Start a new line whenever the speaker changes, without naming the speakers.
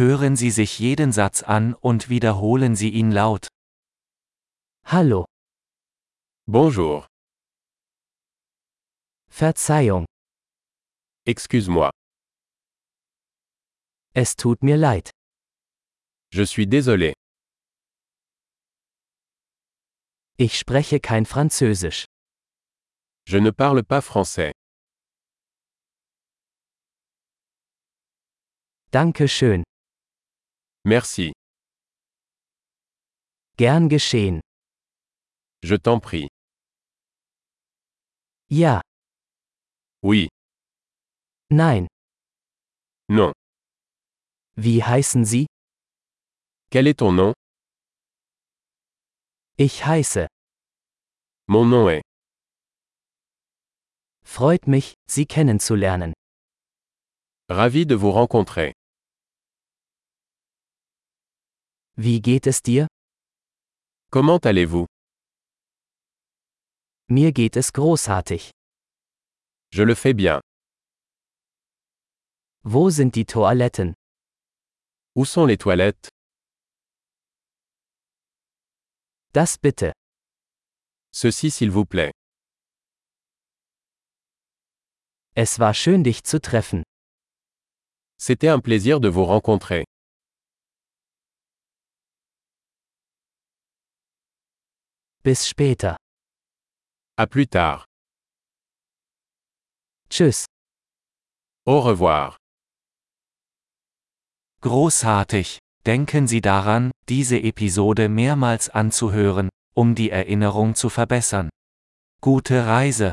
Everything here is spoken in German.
Hören Sie sich jeden Satz an und wiederholen Sie ihn laut.
Hallo,
Bonjour.
Verzeihung,
Excuse-moi.
es tut mir leid.
Je suis désolé.
Ich spreche kein Französisch.
Je ne parle pas français.
Danke schön.
Merci.
Gern geschehen.
Je t'en prie.
Ja,
Oui.
nein.
Non.
Wie heißen Sie?
Quel est ton nom?
Ich heiße.
Mon nom est.
Freut mich, Sie kennenzulernen.
Ravi de vous rencontrer.
Wie geht es dir?
Comment allez-vous
Mir geht es großartig.
Je le fais bien.
Wo sind die Toiletten?
Où sont les toilettes
Das bitte.
Ceci s'il vous plaît.
Es war schön dich zu treffen.
C'était un plaisir de vous rencontrer.
Bis später.
À plus tard.
Tschüss.
Au revoir.
Großartig. Denken Sie daran, diese Episode mehrmals anzuhören, um die Erinnerung zu verbessern. Gute Reise.